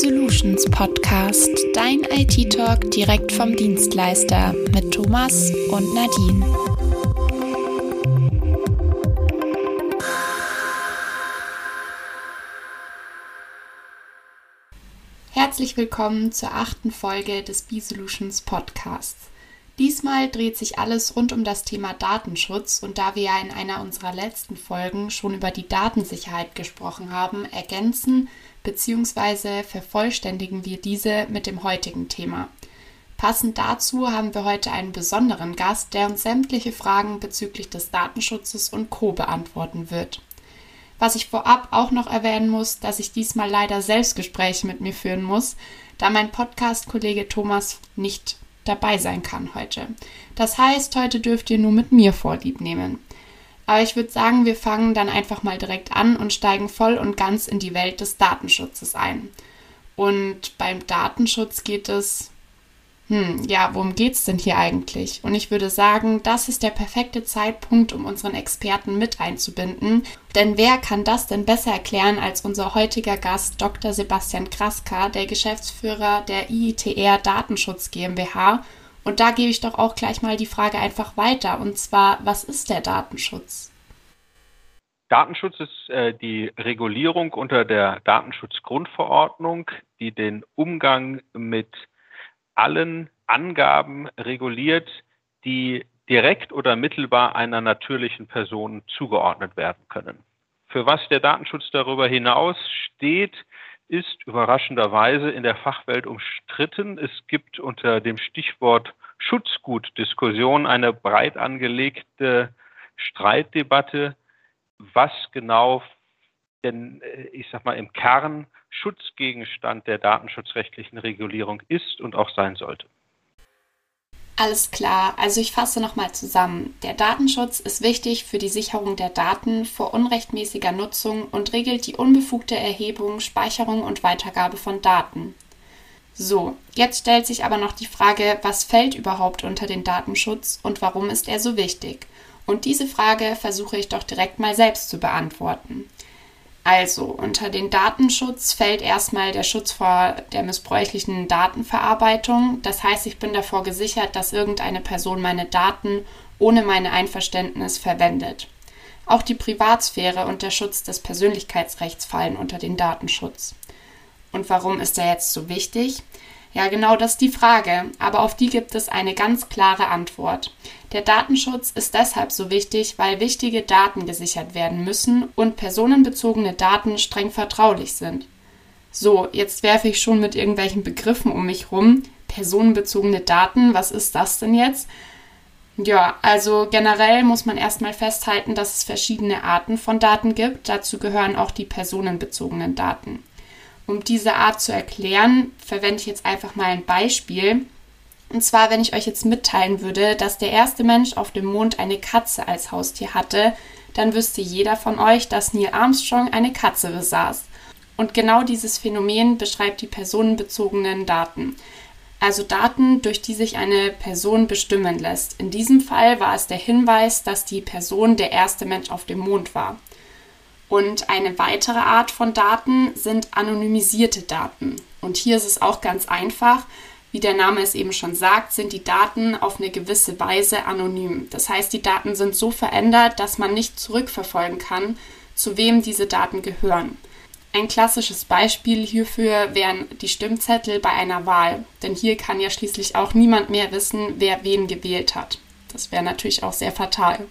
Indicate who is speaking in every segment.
Speaker 1: B-Solutions Podcast, dein IT-Talk direkt vom Dienstleister mit Thomas und Nadine. Herzlich willkommen zur achten Folge des B-Solutions Podcasts. Diesmal dreht sich alles rund um das Thema Datenschutz und da wir ja in einer unserer letzten Folgen schon über die Datensicherheit gesprochen haben, ergänzen bzw. vervollständigen wir diese mit dem heutigen Thema. Passend dazu haben wir heute einen besonderen Gast, der uns sämtliche Fragen bezüglich des Datenschutzes und Co beantworten wird. Was ich vorab auch noch erwähnen muss, dass ich diesmal leider Selbstgespräche mit mir führen muss, da mein Podcast-Kollege Thomas nicht dabei sein kann heute. Das heißt, heute dürft ihr nur mit mir Vorlieb nehmen. Aber ich würde sagen, wir fangen dann einfach mal direkt an und steigen voll und ganz in die Welt des Datenschutzes ein. Und beim Datenschutz geht es hm, ja, worum geht's denn hier eigentlich? Und ich würde sagen, das ist der perfekte Zeitpunkt, um unseren Experten mit einzubinden. Denn wer kann das denn besser erklären als unser heutiger Gast Dr. Sebastian Kraska, der Geschäftsführer der IITR Datenschutz GmbH? Und da gebe ich doch auch gleich mal die Frage einfach weiter. Und zwar, was ist der Datenschutz?
Speaker 2: Datenschutz ist äh, die Regulierung unter der Datenschutzgrundverordnung, die den Umgang mit allen Angaben reguliert, die direkt oder mittelbar einer natürlichen Person zugeordnet werden können. Für was der Datenschutz darüber hinaus steht, ist überraschenderweise in der Fachwelt umstritten. Es gibt unter dem Stichwort Schutzgutdiskussion eine breit angelegte Streitdebatte, was genau denn, äh, ich sag mal, im Kern Schutzgegenstand der datenschutzrechtlichen Regulierung ist und auch sein sollte.
Speaker 1: Alles klar, also ich fasse nochmal zusammen. Der Datenschutz ist wichtig für die Sicherung der Daten vor unrechtmäßiger Nutzung und regelt die unbefugte Erhebung, Speicherung und Weitergabe von Daten. So, jetzt stellt sich aber noch die Frage, was fällt überhaupt unter den Datenschutz und warum ist er so wichtig? Und diese Frage versuche ich doch direkt mal selbst zu beantworten. Also, unter den Datenschutz fällt erstmal der Schutz vor der missbräuchlichen Datenverarbeitung. Das heißt, ich bin davor gesichert, dass irgendeine Person meine Daten ohne mein Einverständnis verwendet. Auch die Privatsphäre und der Schutz des Persönlichkeitsrechts fallen unter den Datenschutz. Und warum ist er jetzt so wichtig? Ja, genau das ist die Frage, aber auf die gibt es eine ganz klare Antwort. Der Datenschutz ist deshalb so wichtig, weil wichtige Daten gesichert werden müssen und personenbezogene Daten streng vertraulich sind. So, jetzt werfe ich schon mit irgendwelchen Begriffen um mich rum. Personenbezogene Daten, was ist das denn jetzt? Ja, also generell muss man erstmal festhalten, dass es verschiedene Arten von Daten gibt. Dazu gehören auch die personenbezogenen Daten. Um diese Art zu erklären, verwende ich jetzt einfach mal ein Beispiel. Und zwar, wenn ich euch jetzt mitteilen würde, dass der erste Mensch auf dem Mond eine Katze als Haustier hatte, dann wüsste jeder von euch, dass Neil Armstrong eine Katze besaß. Und genau dieses Phänomen beschreibt die personenbezogenen Daten. Also Daten, durch die sich eine Person bestimmen lässt. In diesem Fall war es der Hinweis, dass die Person der erste Mensch auf dem Mond war. Und eine weitere Art von Daten sind anonymisierte Daten. Und hier ist es auch ganz einfach. Wie der Name es eben schon sagt, sind die Daten auf eine gewisse Weise anonym. Das heißt, die Daten sind so verändert, dass man nicht zurückverfolgen kann, zu wem diese Daten gehören. Ein klassisches Beispiel hierfür wären die Stimmzettel bei einer Wahl, denn hier kann ja schließlich auch niemand mehr wissen, wer wen gewählt hat. Das wäre natürlich auch sehr fatal.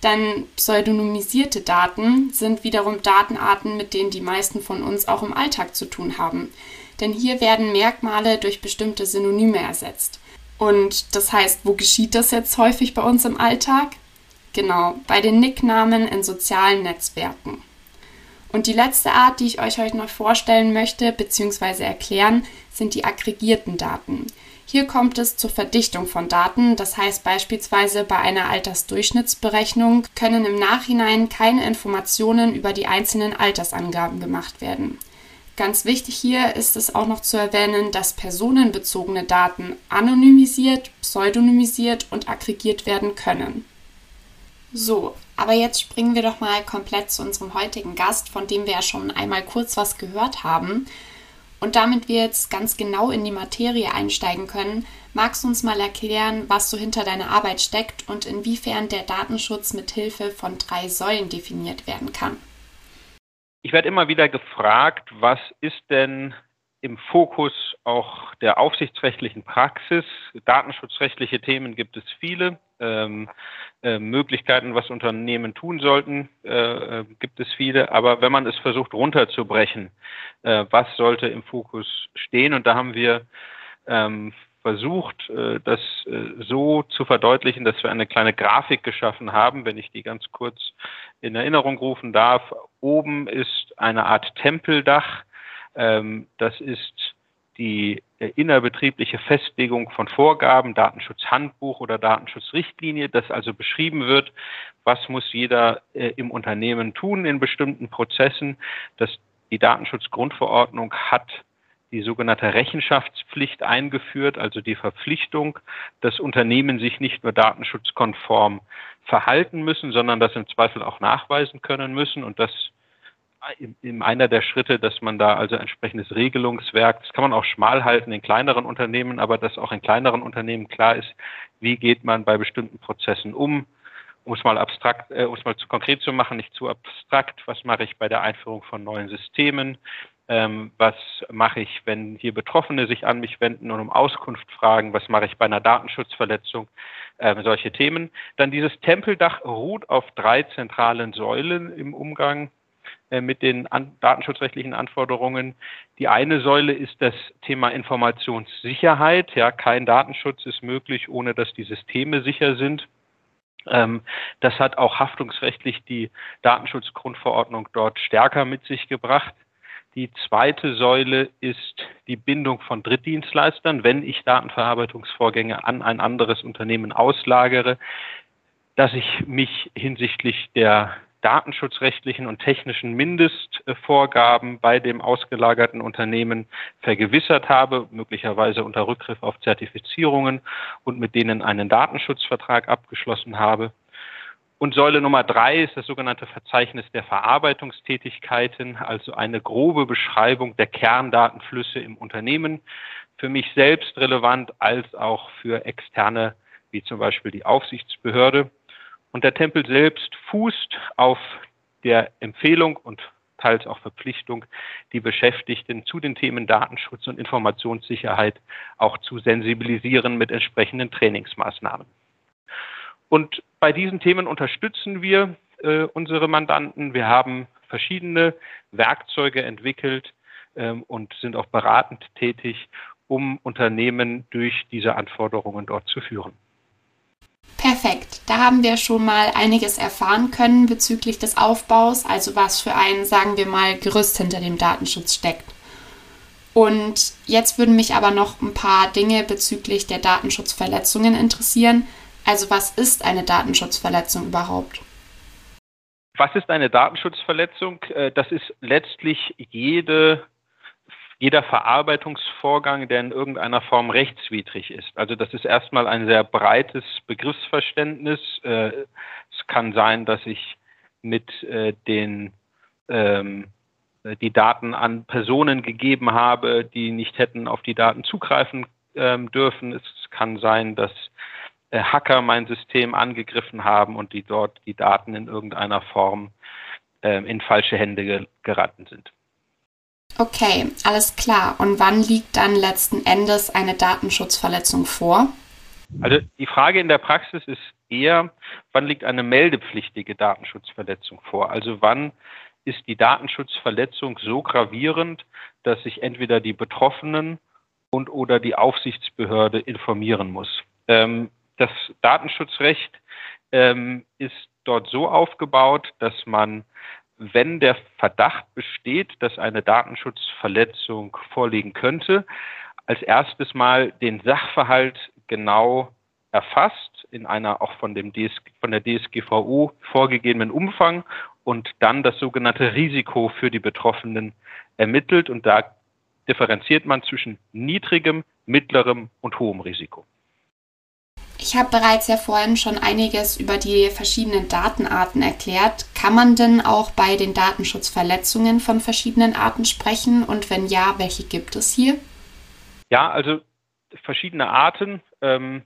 Speaker 1: Dann pseudonymisierte Daten sind wiederum Datenarten, mit denen die meisten von uns auch im Alltag zu tun haben. Denn hier werden Merkmale durch bestimmte Synonyme ersetzt. Und das heißt, wo geschieht das jetzt häufig bei uns im Alltag? Genau, bei den Nicknamen in sozialen Netzwerken. Und die letzte Art, die ich euch heute noch vorstellen möchte bzw. erklären, sind die aggregierten Daten. Hier kommt es zur Verdichtung von Daten, das heißt beispielsweise bei einer Altersdurchschnittsberechnung können im Nachhinein keine Informationen über die einzelnen Altersangaben gemacht werden. Ganz wichtig hier ist es auch noch zu erwähnen, dass personenbezogene Daten anonymisiert, pseudonymisiert und aggregiert werden können. So, aber jetzt springen wir doch mal komplett zu unserem heutigen Gast, von dem wir ja schon einmal kurz was gehört haben. Und damit wir jetzt ganz genau in die Materie einsteigen können, magst du uns mal erklären, was so hinter deiner Arbeit steckt und inwiefern der Datenschutz mit Hilfe von drei Säulen definiert werden kann?
Speaker 2: Ich werde immer wieder gefragt, was ist denn im Fokus auch der aufsichtsrechtlichen Praxis. Datenschutzrechtliche Themen gibt es viele. Ähm, äh, Möglichkeiten, was Unternehmen tun sollten, äh, äh, gibt es viele. Aber wenn man es versucht runterzubrechen, äh, was sollte im Fokus stehen? Und da haben wir ähm, versucht, äh, das äh, so zu verdeutlichen, dass wir eine kleine Grafik geschaffen haben, wenn ich die ganz kurz in Erinnerung rufen darf. Oben ist eine Art Tempeldach, ähm, das ist die innerbetriebliche Festlegung von Vorgaben, Datenschutzhandbuch oder Datenschutzrichtlinie, das also beschrieben wird, was muss jeder äh, im Unternehmen tun in bestimmten Prozessen. Das, die Datenschutzgrundverordnung hat die sogenannte Rechenschaftspflicht eingeführt, also die Verpflichtung, dass Unternehmen sich nicht nur datenschutzkonform verhalten müssen, sondern das im Zweifel auch nachweisen können müssen. Und das in einer der Schritte, dass man da also entsprechendes Regelungswerk, das kann man auch schmal halten in kleineren Unternehmen, aber dass auch in kleineren Unternehmen klar ist, wie geht man bei bestimmten Prozessen um, um es mal abstrakt, äh, um es mal zu konkret zu machen, nicht zu abstrakt, was mache ich bei der Einführung von neuen Systemen, ähm, was mache ich, wenn hier Betroffene sich an mich wenden und um Auskunft fragen, was mache ich bei einer Datenschutzverletzung, äh, solche Themen. Dann dieses Tempeldach ruht auf drei zentralen Säulen im Umgang mit den an, datenschutzrechtlichen Anforderungen. Die eine Säule ist das Thema Informationssicherheit. Ja, kein Datenschutz ist möglich, ohne dass die Systeme sicher sind. Ähm, das hat auch haftungsrechtlich die Datenschutzgrundverordnung dort stärker mit sich gebracht. Die zweite Säule ist die Bindung von Drittdienstleistern, wenn ich Datenverarbeitungsvorgänge an ein anderes Unternehmen auslagere, dass ich mich hinsichtlich der datenschutzrechtlichen und technischen Mindestvorgaben bei dem ausgelagerten Unternehmen vergewissert habe, möglicherweise unter Rückgriff auf Zertifizierungen und mit denen einen Datenschutzvertrag abgeschlossen habe. Und Säule Nummer drei ist das sogenannte Verzeichnis der Verarbeitungstätigkeiten, also eine grobe Beschreibung der Kerndatenflüsse im Unternehmen, für mich selbst relevant als auch für externe, wie zum Beispiel die Aufsichtsbehörde. Und der Tempel selbst fußt auf der Empfehlung und teils auch Verpflichtung, die Beschäftigten zu den Themen Datenschutz und Informationssicherheit auch zu sensibilisieren mit entsprechenden Trainingsmaßnahmen. Und bei diesen Themen unterstützen wir äh, unsere Mandanten. Wir haben verschiedene Werkzeuge entwickelt ähm, und sind auch beratend tätig, um Unternehmen durch diese Anforderungen dort zu führen.
Speaker 1: Perfekt, da haben wir schon mal einiges erfahren können bezüglich des Aufbaus, also was für ein, sagen wir mal, Gerüst hinter dem Datenschutz steckt. Und jetzt würden mich aber noch ein paar Dinge bezüglich der Datenschutzverletzungen interessieren. Also was ist eine Datenschutzverletzung überhaupt?
Speaker 2: Was ist eine Datenschutzverletzung? Äh, das ist letztlich jede jeder Verarbeitungsvorgang, der in irgendeiner Form rechtswidrig ist. Also das ist erstmal ein sehr breites Begriffsverständnis. Äh, es kann sein, dass ich mit äh, den ähm, die Daten an Personen gegeben habe, die nicht hätten auf die Daten zugreifen ähm, dürfen. Es kann sein, dass äh, Hacker mein System angegriffen haben und die dort die Daten in irgendeiner Form ähm, in falsche Hände geraten sind.
Speaker 1: Okay, alles klar. Und wann liegt dann letzten Endes eine Datenschutzverletzung vor?
Speaker 2: Also die Frage in der Praxis ist eher, wann liegt eine meldepflichtige Datenschutzverletzung vor? Also wann ist die Datenschutzverletzung so gravierend, dass sich entweder die Betroffenen und oder die Aufsichtsbehörde informieren muss. Ähm, das Datenschutzrecht ähm, ist dort so aufgebaut, dass man wenn der Verdacht besteht, dass eine Datenschutzverletzung vorliegen könnte, als erstes Mal den Sachverhalt genau erfasst in einer auch von, dem DS, von der DSGVO vorgegebenen Umfang und dann das sogenannte Risiko für die Betroffenen ermittelt. Und da differenziert man zwischen niedrigem, mittlerem und hohem Risiko.
Speaker 1: Ich habe bereits ja vorhin schon einiges über die verschiedenen Datenarten erklärt. Kann man denn auch bei den Datenschutzverletzungen von verschiedenen Arten sprechen? Und wenn ja, welche gibt es hier?
Speaker 2: Ja, also verschiedene Arten. Ähm,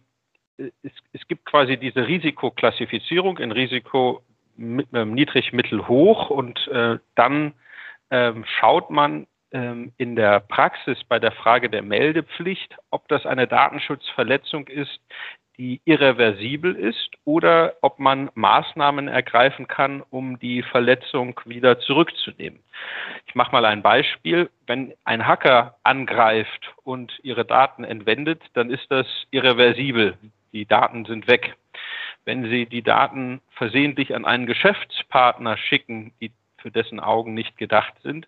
Speaker 2: es, es, gibt quasi diese Risikoklassifizierung in Risiko ähm, niedrig, mittel, hoch und äh, dann ähm, schaut man ähm, in der Praxis bei der Frage der Meldepflicht, ob das eine Datenschutzverletzung ist, die irreversibel ist oder ob man Maßnahmen ergreifen kann, um die Verletzung wieder zurückzunehmen. Ich mache mal ein Beispiel. Wenn ein Hacker angreift und ihre Daten entwendet, dann ist das irreversibel. Die Daten sind weg. Wenn Sie die Daten versehentlich an einen Geschäftspartner schicken, die für dessen Augen nicht gedacht sind,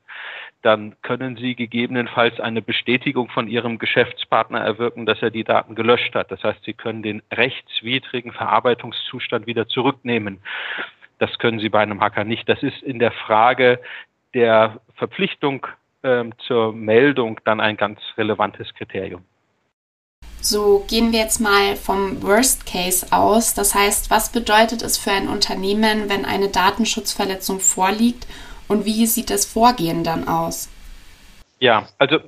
Speaker 2: dann können Sie gegebenenfalls eine Bestätigung von Ihrem Geschäftspartner erwirken, dass er die Daten gelöscht hat. Das heißt, Sie können den rechtswidrigen Verarbeitungszustand wieder zurücknehmen. Das können Sie bei einem Hacker nicht. Das ist in der Frage der Verpflichtung äh, zur Meldung dann ein ganz relevantes Kriterium.
Speaker 1: So gehen wir jetzt mal vom Worst Case aus. Das heißt, was bedeutet es für ein Unternehmen, wenn eine Datenschutzverletzung vorliegt und wie sieht das Vorgehen dann aus?
Speaker 2: Ja, also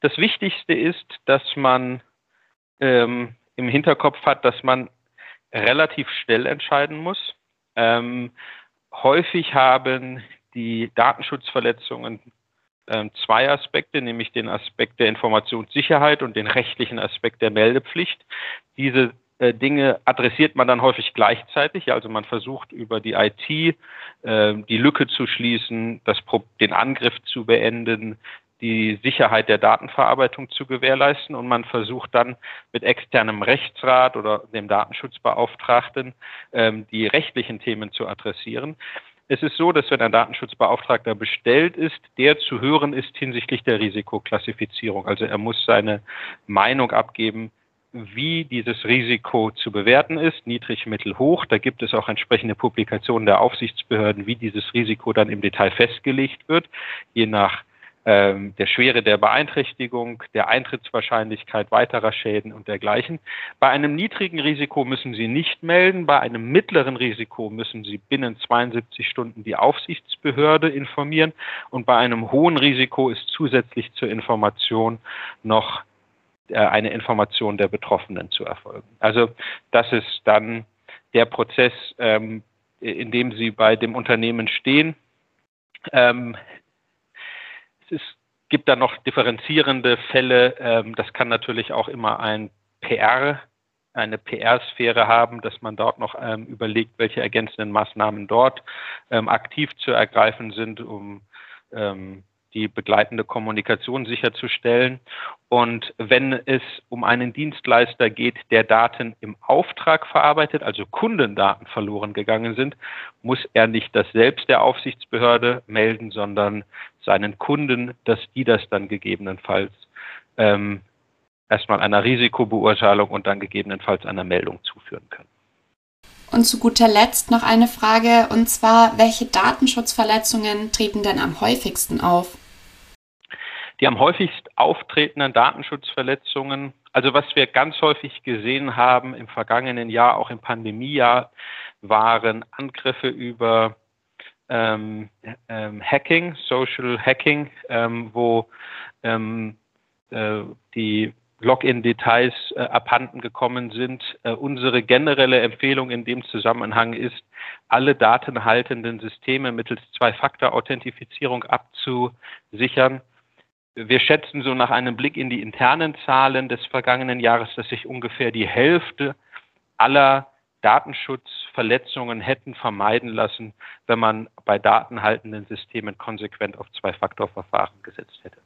Speaker 2: das Wichtigste ist, dass man ähm, im Hinterkopf hat, dass man relativ schnell entscheiden muss. Ähm, häufig haben die Datenschutzverletzungen zwei Aspekte, nämlich den Aspekt der Informationssicherheit und den rechtlichen Aspekt der Meldepflicht. Diese äh, Dinge adressiert man dann häufig gleichzeitig. Also man versucht über die IT äh, die Lücke zu schließen, das, den Angriff zu beenden, die Sicherheit der Datenverarbeitung zu gewährleisten und man versucht dann mit externem Rechtsrat oder dem Datenschutzbeauftragten ähm, die rechtlichen Themen zu adressieren. Es ist so, dass wenn ein Datenschutzbeauftragter bestellt ist, der zu hören ist hinsichtlich der Risikoklassifizierung. Also er muss seine Meinung abgeben, wie dieses Risiko zu bewerten ist, niedrig, mittel, hoch. Da gibt es auch entsprechende Publikationen der Aufsichtsbehörden, wie dieses Risiko dann im Detail festgelegt wird, je nach ähm, der Schwere der Beeinträchtigung, der Eintrittswahrscheinlichkeit weiterer Schäden und dergleichen. Bei einem niedrigen Risiko müssen Sie nicht melden, bei einem mittleren Risiko müssen Sie binnen 72 Stunden die Aufsichtsbehörde informieren und bei einem hohen Risiko ist zusätzlich zur Information noch äh, eine Information der Betroffenen zu erfolgen. Also das ist dann der Prozess, ähm, in dem Sie bei dem Unternehmen stehen. Ähm, es gibt da noch differenzierende Fälle. Ähm, das kann natürlich auch immer ein PR, eine PR-Sphäre haben, dass man dort noch ähm, überlegt, welche ergänzenden Maßnahmen dort ähm, aktiv zu ergreifen sind, um die begleitende Kommunikation sicherzustellen. Und wenn es um einen Dienstleister geht, der Daten im Auftrag verarbeitet, also Kundendaten verloren gegangen sind, muss er nicht das selbst der Aufsichtsbehörde melden, sondern seinen Kunden, dass die das dann gegebenenfalls ähm, erstmal einer Risikobeurteilung und dann gegebenenfalls einer Meldung zuführen können.
Speaker 1: Und zu guter Letzt noch eine Frage, und zwar, welche Datenschutzverletzungen treten denn am häufigsten auf?
Speaker 2: Die am häufigst auftretenden Datenschutzverletzungen, also was wir ganz häufig gesehen haben im vergangenen Jahr, auch im Pandemiejahr, waren Angriffe über ähm, ähm, Hacking, Social Hacking, ähm, wo ähm, äh, die Login-Details äh, abhanden gekommen sind. Äh, unsere generelle Empfehlung in dem Zusammenhang ist, alle datenhaltenden Systeme mittels Zwei-Faktor-Authentifizierung abzusichern wir schätzen so nach einem Blick in die internen Zahlen des vergangenen Jahres, dass sich ungefähr die Hälfte aller Datenschutzverletzungen hätten vermeiden lassen, wenn man bei datenhaltenden Systemen konsequent auf Zwei-Faktor-Verfahren gesetzt hätte.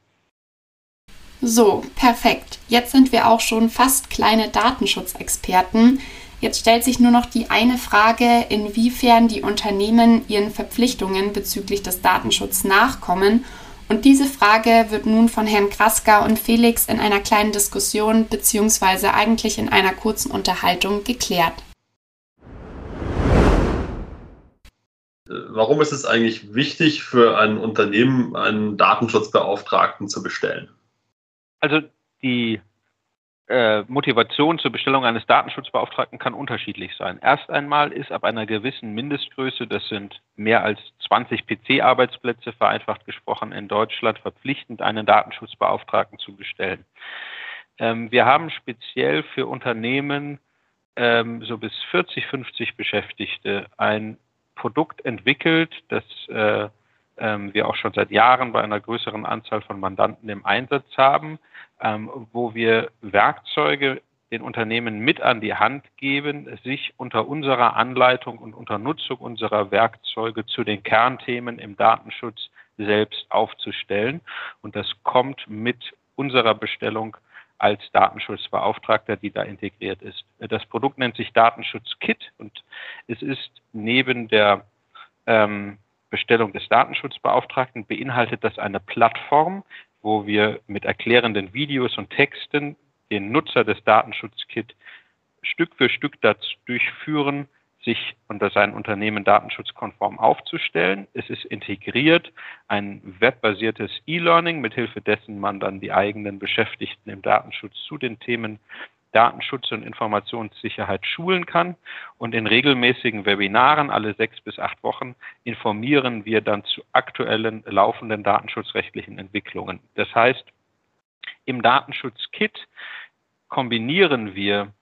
Speaker 1: So, perfekt. Jetzt sind wir auch schon fast kleine Datenschutzexperten. Jetzt stellt sich nur noch die eine Frage, inwiefern die Unternehmen ihren Verpflichtungen bezüglich des Datenschutzes nachkommen und diese Frage wird nun von Herrn Kraska und Felix in einer kleinen Diskussion beziehungsweise eigentlich in einer kurzen Unterhaltung geklärt.
Speaker 3: Warum ist es eigentlich wichtig für ein Unternehmen, einen Datenschutzbeauftragten zu bestellen?
Speaker 2: Also die äh, Motivation zur Bestellung eines Datenschutzbeauftragten kann unterschiedlich sein. Erst einmal ist ab einer gewissen Mindestgröße, das sind mehr als 20 PC-Arbeitsplätze, vereinfacht gesprochen, in Deutschland verpflichtend, einen Datenschutzbeauftragten zu bestellen. Ähm, wir haben speziell für Unternehmen ähm, so bis 40, 50 Beschäftigte ein Produkt entwickelt, das äh, ähm, wir auch schon seit Jahren bei einer größeren Anzahl von Mandanten im Einsatz haben, ähm, wo wir Werkzeuge den Unternehmen mit an die Hand geben, sich unter unserer Anleitung und unter Nutzung unserer Werkzeuge zu den Kernthemen im Datenschutz selbst aufzustellen. Und das kommt mit unserer Bestellung als Datenschutzbeauftragter, die da integriert ist. Das Produkt nennt sich Datenschutz-Kit und es ist neben der ähm, Bestellung des Datenschutzbeauftragten beinhaltet das eine Plattform, wo wir mit erklärenden Videos und Texten den Nutzer des Datenschutzkit Stück für Stück dazu durchführen, sich unter sein Unternehmen datenschutzkonform aufzustellen. Es ist integriert ein webbasiertes E-Learning, mithilfe dessen man dann die eigenen Beschäftigten im Datenschutz zu den Themen Datenschutz und Informationssicherheit schulen kann. Und in regelmäßigen Webinaren alle sechs bis acht Wochen informieren wir dann zu aktuellen laufenden datenschutzrechtlichen Entwicklungen. Das heißt, im Datenschutz-Kit kombinieren wir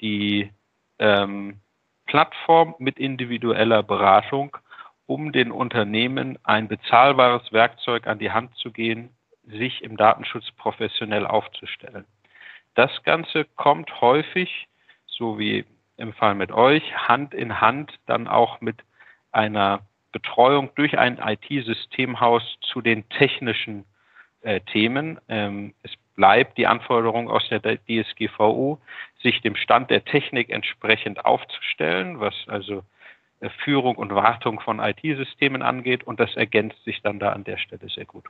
Speaker 2: die ähm, Plattform mit individueller Beratung, um den Unternehmen ein bezahlbares Werkzeug an die Hand zu gehen, sich im Datenschutz professionell aufzustellen. Das Ganze kommt häufig, so wie im Fall mit euch, Hand in Hand dann auch mit einer Betreuung durch ein IT-Systemhaus zu den technischen äh, Themen. Ähm, es bleibt die Anforderung aus der DSGVO, sich dem Stand der Technik entsprechend aufzustellen, was also äh, Führung und Wartung von IT-Systemen angeht. Und das ergänzt sich dann da an der Stelle sehr gut.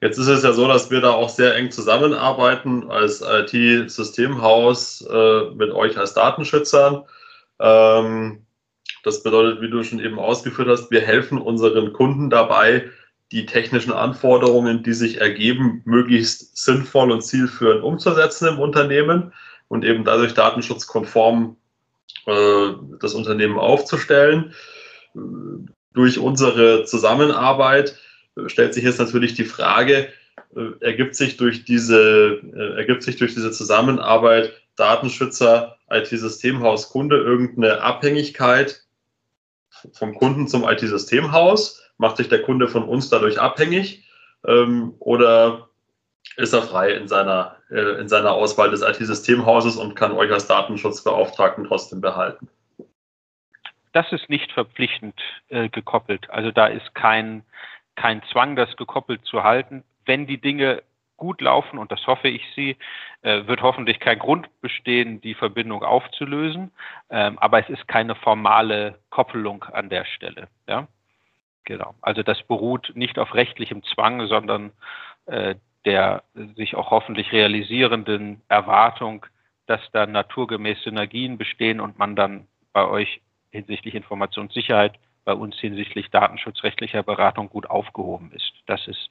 Speaker 3: Jetzt ist es ja so, dass wir da auch sehr eng zusammenarbeiten als IT-Systemhaus äh, mit euch als Datenschützern. Ähm, das bedeutet, wie du schon eben ausgeführt hast, wir helfen unseren Kunden dabei, die technischen Anforderungen, die sich ergeben, möglichst sinnvoll und zielführend umzusetzen im Unternehmen und eben dadurch datenschutzkonform äh, das Unternehmen aufzustellen. Durch unsere Zusammenarbeit stellt sich jetzt natürlich die Frage, äh, ergibt sich durch diese, äh, ergibt sich durch diese Zusammenarbeit Datenschützer, IT-Systemhaus, Kunde irgendeine Abhängigkeit vom Kunden zum IT-Systemhaus? Macht sich der Kunde von uns dadurch abhängig? Ähm, oder ist er frei in seiner, äh, in seiner Auswahl des IT-Systemhauses und kann euch als Datenschutzbeauftragten trotzdem behalten?
Speaker 2: Das ist nicht verpflichtend äh, gekoppelt. Also da ist kein, kein Zwang, das gekoppelt zu halten. Wenn die Dinge gut laufen, und das hoffe ich sie, äh, wird hoffentlich kein Grund bestehen, die Verbindung aufzulösen. Ähm, aber es ist keine formale Koppelung an der Stelle. Ja? Genau. Also das beruht nicht auf rechtlichem Zwang, sondern äh, der sich auch hoffentlich realisierenden Erwartung, dass da naturgemäß Synergien bestehen und man dann bei euch hinsichtlich Informationssicherheit bei uns hinsichtlich datenschutzrechtlicher Beratung gut aufgehoben ist. Das ist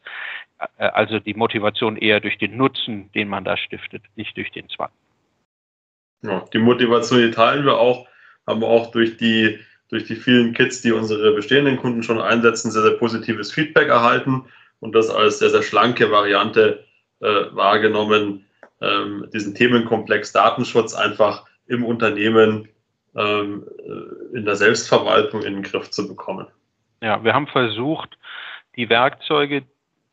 Speaker 2: äh, also die Motivation eher durch den Nutzen, den man da stiftet, nicht durch den Zwang.
Speaker 3: Ja, die Motivation, die teilen wir auch, haben wir auch durch die, durch die vielen Kits, die unsere bestehenden Kunden schon einsetzen, sehr, sehr positives Feedback erhalten und das als sehr, sehr schlanke Variante äh, wahrgenommen, ähm, diesen Themenkomplex Datenschutz einfach im Unternehmen ähm, äh, in der Selbstverwaltung in den Griff zu bekommen.
Speaker 2: Ja, wir haben versucht, die Werkzeuge,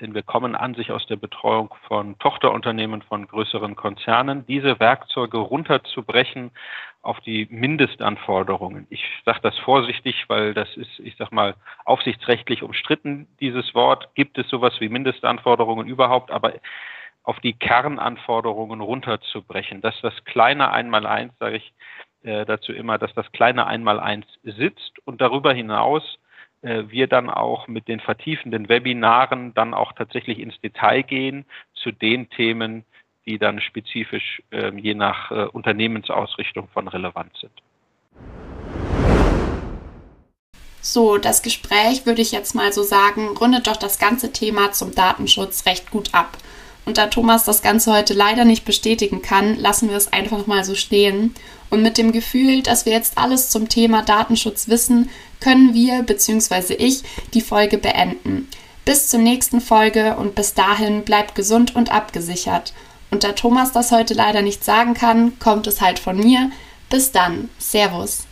Speaker 2: denn wir kommen an sich aus der Betreuung von Tochterunternehmen von größeren Konzernen, diese Werkzeuge runterzubrechen auf die Mindestanforderungen. Ich sage das vorsichtig, weil das ist, ich sage mal, aufsichtsrechtlich umstritten, dieses Wort. Gibt es sowas wie Mindestanforderungen überhaupt? Aber auf die Kernanforderungen runterzubrechen, dass das kleine Einmaleins, sage ich, äh, dazu immer, dass das kleine Einmaleins sitzt und darüber hinaus äh, wir dann auch mit den vertiefenden Webinaren dann auch tatsächlich ins Detail gehen zu den Themen, die dann spezifisch äh, je nach äh, Unternehmensausrichtung von Relevanz sind.
Speaker 1: So, das Gespräch würde ich jetzt mal so sagen, rundet doch das ganze Thema zum Datenschutz recht gut ab. Und da Thomas das Ganze heute leider nicht bestätigen kann, lassen wir es einfach mal so stehen. Und mit dem Gefühl, dass wir jetzt alles zum Thema Datenschutz wissen, können wir bzw. ich die Folge beenden. Bis zur nächsten Folge und bis dahin bleibt gesund und abgesichert. Und da Thomas das heute leider nicht sagen kann, kommt es halt von mir. Bis dann. Servus.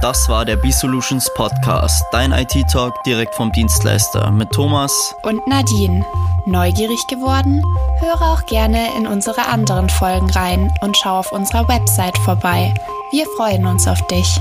Speaker 4: Das war der B-Solutions Podcast, dein IT-Talk direkt vom Dienstleister mit Thomas
Speaker 1: und Nadine. Neugierig geworden? Höre auch gerne in unsere anderen Folgen rein und schau auf unserer Website vorbei. Wir freuen uns auf dich.